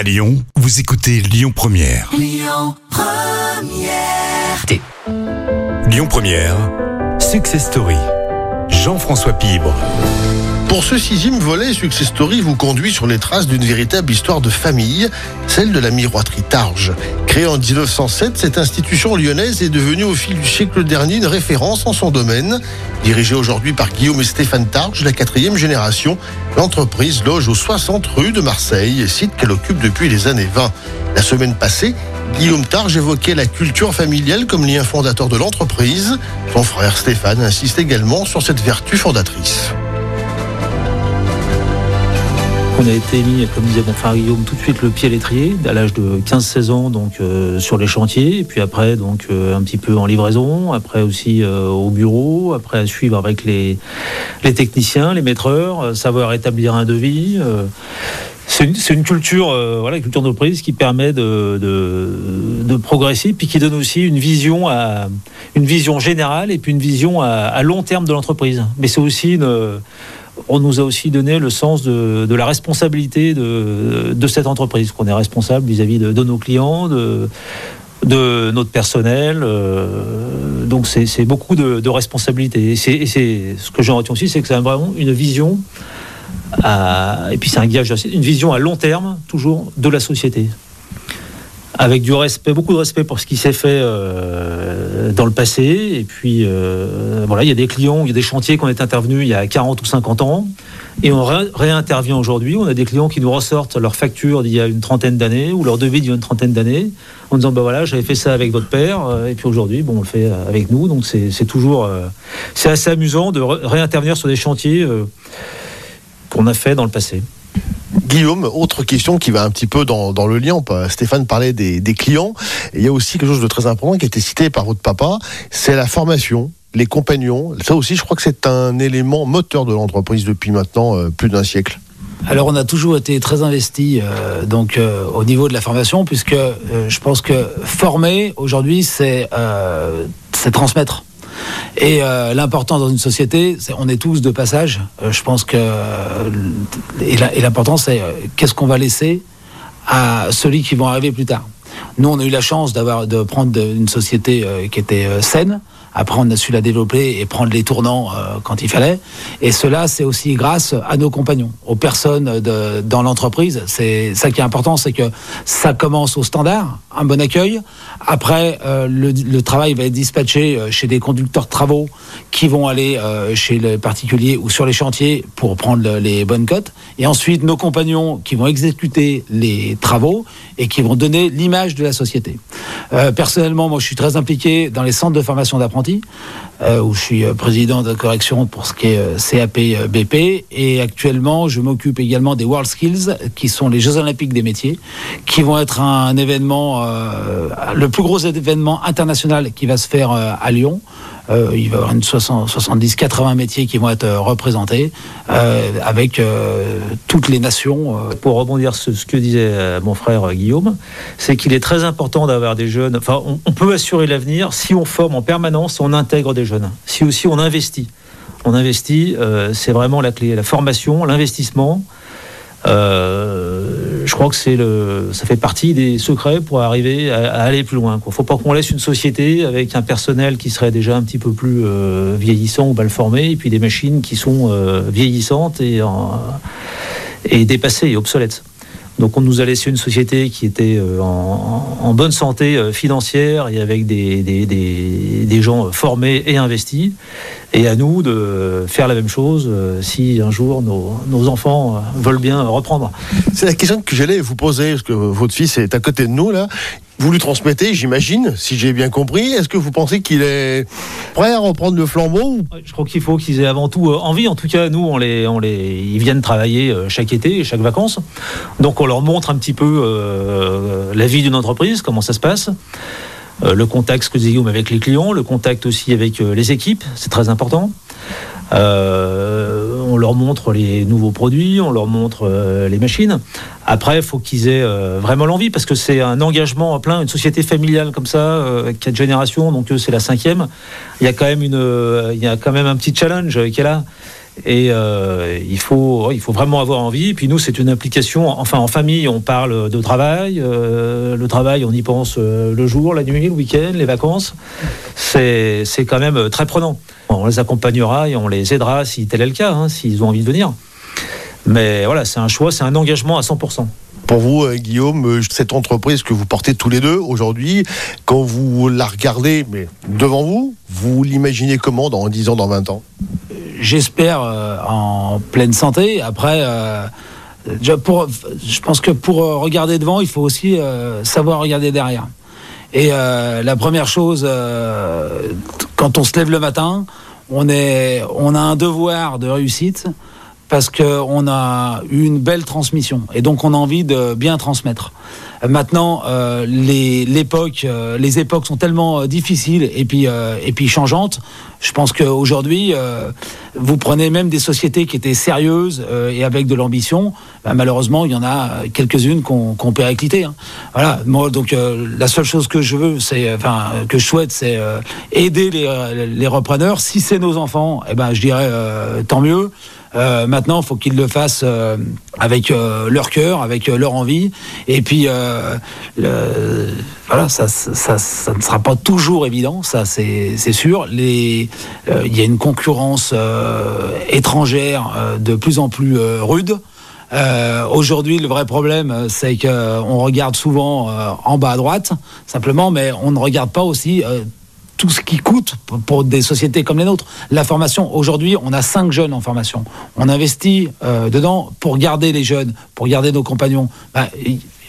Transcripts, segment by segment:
À Lyon, vous écoutez Lyon Première. Lyon Première. Lyon Première, Success Story. Jean-François Pibre. Pour ce sixième volet, Success Story vous conduit sur les traces d'une véritable histoire de famille, celle de la miroiterie Targe. Créée en 1907, cette institution lyonnaise est devenue au fil du siècle dernier une référence en son domaine. Dirigée aujourd'hui par Guillaume et Stéphane Targe, la quatrième génération, l'entreprise loge aux 60 rues de Marseille, site qu'elle occupe depuis les années 20. La semaine passée, Guillaume Targe évoquait la culture familiale comme lien fondateur de l'entreprise. Son frère Stéphane insiste également sur cette vertu fondatrice. On a été mis, comme disait mon frère Guillaume, tout de suite le pied à l'étrier, à l'âge de 15-16 ans, donc euh, sur les chantiers, puis après, donc euh, un petit peu en livraison, après aussi euh, au bureau, après à suivre avec les, techniciens, les maîtreurs, savoir établir un devis. c'est une, culture, voilà, une culture d'entreprise qui permet de, progresser, puis qui donne aussi une vision, une vision générale et puis une vision à, à long terme de l'entreprise. Mais c'est aussi une on nous a aussi donné le sens de, la responsabilité de, cette entreprise, qu'on est responsable vis-à-vis de, nos clients, de, notre personnel. Euh, donc c'est beaucoup de, responsabilités. Et c'est ce que j'en retiens aussi, c'est que c'est vraiment une vision, et puis c'est un gage, une vision à long terme, toujours, de la société avec du respect, beaucoup de respect pour ce qui s'est fait euh, dans le passé. Et puis, euh, voilà, il y a des clients, il y a des chantiers qui ont été intervenus il y a 40 ou 50 ans. Et on ré réintervient aujourd'hui. On a des clients qui nous ressortent leur facture d'il y a une trentaine d'années ou leur devis d'il y a une trentaine d'années en disant ben voilà, j'avais fait ça avec votre père. Euh, et puis aujourd'hui, bon, on le fait avec nous. Donc c'est toujours. C'est assez amusant de réintervenir sur des chantiers qu'on a fait dans le passé. Guillaume, autre question qui va un petit peu dans, dans le lien. Stéphane parlait des, des clients. Il y a aussi quelque chose de très important qui a été cité par votre papa, c'est la formation les compagnons. Ça aussi, je crois que c'est un élément moteur de l'entreprise depuis maintenant euh, plus d'un siècle. Alors on a toujours été très investi euh, donc euh, au niveau de la formation puisque je pense que former aujourd'hui c'est c'est transmettre. Et euh, l'important dans une société, c'est on est tous de passage. Euh, je pense que et l'important c'est qu'est-ce qu'on va laisser à celui qui vont arriver plus tard. Nous, on a eu la chance d'avoir de prendre une société euh, qui était euh, saine. Après, on a su la développer et prendre les tournants euh, quand il fallait. Et cela, c'est aussi grâce à nos compagnons, aux personnes dans l'entreprise. C'est ça qui est important, c'est que ça commence au standard, un bon accueil. Après, euh, le, travail va être dispatché chez des conducteurs de travaux qui vont aller euh, chez le particulier ou sur les chantiers pour prendre le, les bonnes cotes. Et ensuite, nos compagnons qui vont exécuter les travaux et qui vont donner l'image de la société. Euh, personnellement, moi, je suis très impliqué dans les centres de formation d'apprentis, euh, où je suis président de correction pour ce qui est euh, CAP euh, BP. Et actuellement, je m'occupe également des World Skills, qui sont les Jeux Olympiques des métiers, qui vont être un, événement, euh, le plus gros événement international qui va se faire euh, à Lyon. Euh, il va y avoir une 70-80 métiers qui vont être euh, représentés euh, avec euh, toutes les nations. euh. Pour rebondir sur ce que disait mon frère Guillaume, c'est qu'il est très important d'avoir des jeunes. Enfin, on, on peut assurer l'avenir si on forme en permanence, on intègre des jeunes. Si aussi on investit. On investit, euh, c'est vraiment la clé. La formation, l'investissement. Euh, je crois que c'est le, ça fait partie des secrets pour arriver à, aller plus loin. Il ne faut pas qu'on laisse une société avec un personnel qui serait déjà un petit peu plus euh, vieillissant ou mal formé, et puis des machines qui sont vieillissantes et, et dépassées et obsolètes. Donc on nous a laissé une société qui était euh, en, bonne santé euh, financière et avec des, gens formés et investis. Et à nous de faire la même chose euh, si un jour nos, nos, enfants veulent bien reprendre. C'est la question que j'allais vous poser, parce que votre fils est à côté de nous là. Vous lui transmettez, j'imagine, si j'ai bien compris. Est-ce que vous pensez qu'il est prêt à reprendre le flambeau Je crois qu'il faut qu'ils aient avant tout envie. En tout cas, nous, ils viennent travailler chaque été et chaque vacances. Donc, on leur montre un petit peu euh, la vie d'une entreprise, comment ça se passe. Euh, le contact, ce que avec les clients, le contact aussi avec euh, les équipes, c'est très important. Euh, on leur montre les nouveaux produits, on leur montre euh, les machines. Après, il faut qu'ils aient euh, vraiment l'envie parce que c'est un engagement à plein, une société familiale comme ça, euh, quatre générations, donc c'est la cinquième. Il y a quand même un petit challenge qui est là. Et euh, il, faut, il faut vraiment avoir envie. Puis nous, c'est une implication. Enfin, en famille, on parle de travail. Euh, le travail, on y pense euh, le jour, la nuit, le week-end, les vacances. C'est quand même très prenant. On les accompagnera et on les aidera si tel est le cas, hein, s'ils ont envie de venir. Mais voilà, c'est un choix, c'est un engagement à 100%. Pour vous, Guillaume, cette entreprise que vous portez tous les deux aujourd'hui, quand vous la regardez mais devant vous, vous l'imaginez comment dans 10 ans, dans 20 ans? J'espère euh, en pleine santé. Après, pour, je pense que pour regarder devant, il faut aussi savoir regarder derrière. Et la première chose, quand on se lève le matin, on, est, on a un devoir de réussite parce qu'on a eu une belle transmission et donc on a envie de bien transmettre. Maintenant, euh, les, l'époque, euh, les époques sont tellement euh, difficiles et puis, et puis changeantes. Je pense qu'aujourd'hui, vous prenez même des sociétés qui étaient sérieuses et avec de l'ambition. Ben, malheureusement, il y en a quelques-unes qu'on qu périclité. Hein. Voilà. Moi, donc, la seule chose que je veux, c'est, enfin, que je souhaite, c'est aider les, les repreneurs. Si c'est nos enfants, eh ben, je dirais tant mieux. Euh, maintenant, il faut qu'ils le fassent euh, avec euh, leur cœur, avec leur envie. Et puis, voilà, ça, ne sera pas toujours évident, ça c'est sûr. Il y a une concurrence étrangère de plus en plus rude. Aujourd'hui, le vrai problème, c'est qu'on regarde souvent en bas à droite, simplement, mais on ne regarde pas aussi tout ce qui coûte pour des sociétés comme les nôtres. La formation, aujourd'hui, on a cinq jeunes en formation. On investit euh, dedans pour garder les jeunes, pour garder nos compagnons. Ben,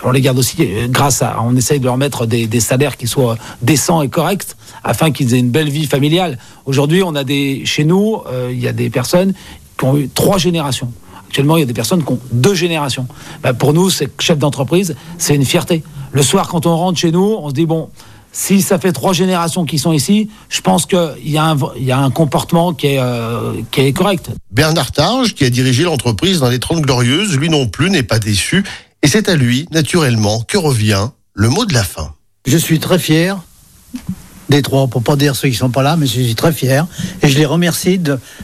on les garde aussi euh, grâce à, on essaye de leur mettre des, salaires qui soient décents et corrects afin qu'ils aient une belle vie familiale. Aujourd'hui, on a des, chez nous, euh, il y a des personnes qui ont eu trois générations. Actuellement, il y a des personnes qui ont deux générations. Ben, pour nous, c'est chef d'entreprise, c'est une fierté. Le soir, quand on rentre chez nous, on se dit bon, si ça fait trois générations qui sont ici, je pense qu'il y, a un, y a un comportement qui est, euh, qui est correct. Bernard Targe, qui a dirigé l'entreprise dans les 30 Glorieuses, lui non plus n'est pas déçu. Et c'est à lui, naturellement, que revient le mot de la fin. Je suis très fier des trois, pour pas dire ceux qui sont pas là, mais je suis très fier. Et je les remercie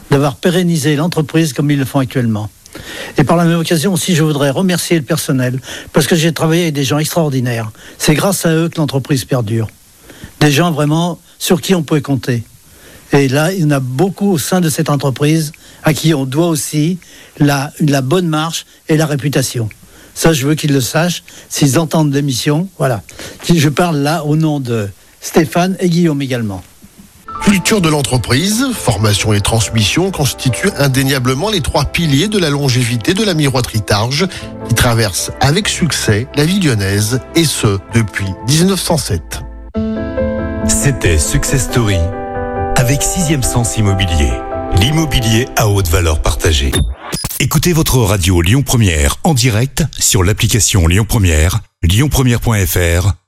d'avoir pérennisé l'entreprise comme ils le font actuellement. Et par la même occasion aussi, je voudrais remercier le personnel, parce que j'ai travaillé avec des gens extraordinaires. C'est grâce à eux que l'entreprise perdure des gens vraiment sur qui on pouvait compter. Et là, il y en a beaucoup au sein de cette entreprise à qui on doit aussi la, la bonne marche et la réputation. Ça, je veux qu'ils le sachent, s'ils entendent l'émission. Voilà. Je parle là au nom de Stéphane et Guillaume également. Culture de l'entreprise, formation et transmission constituent indéniablement les trois piliers de la longévité de la miroiterie Targe, qui traverse avec succès la vie lyonnaise, et ce, depuis 1907. C'était Success Story avec Sixième Sens Immobilier, l'immobilier à haute valeur partagée. Écoutez votre radio Lyon Première en direct sur l'application Lyon Première, lyonpremière.fr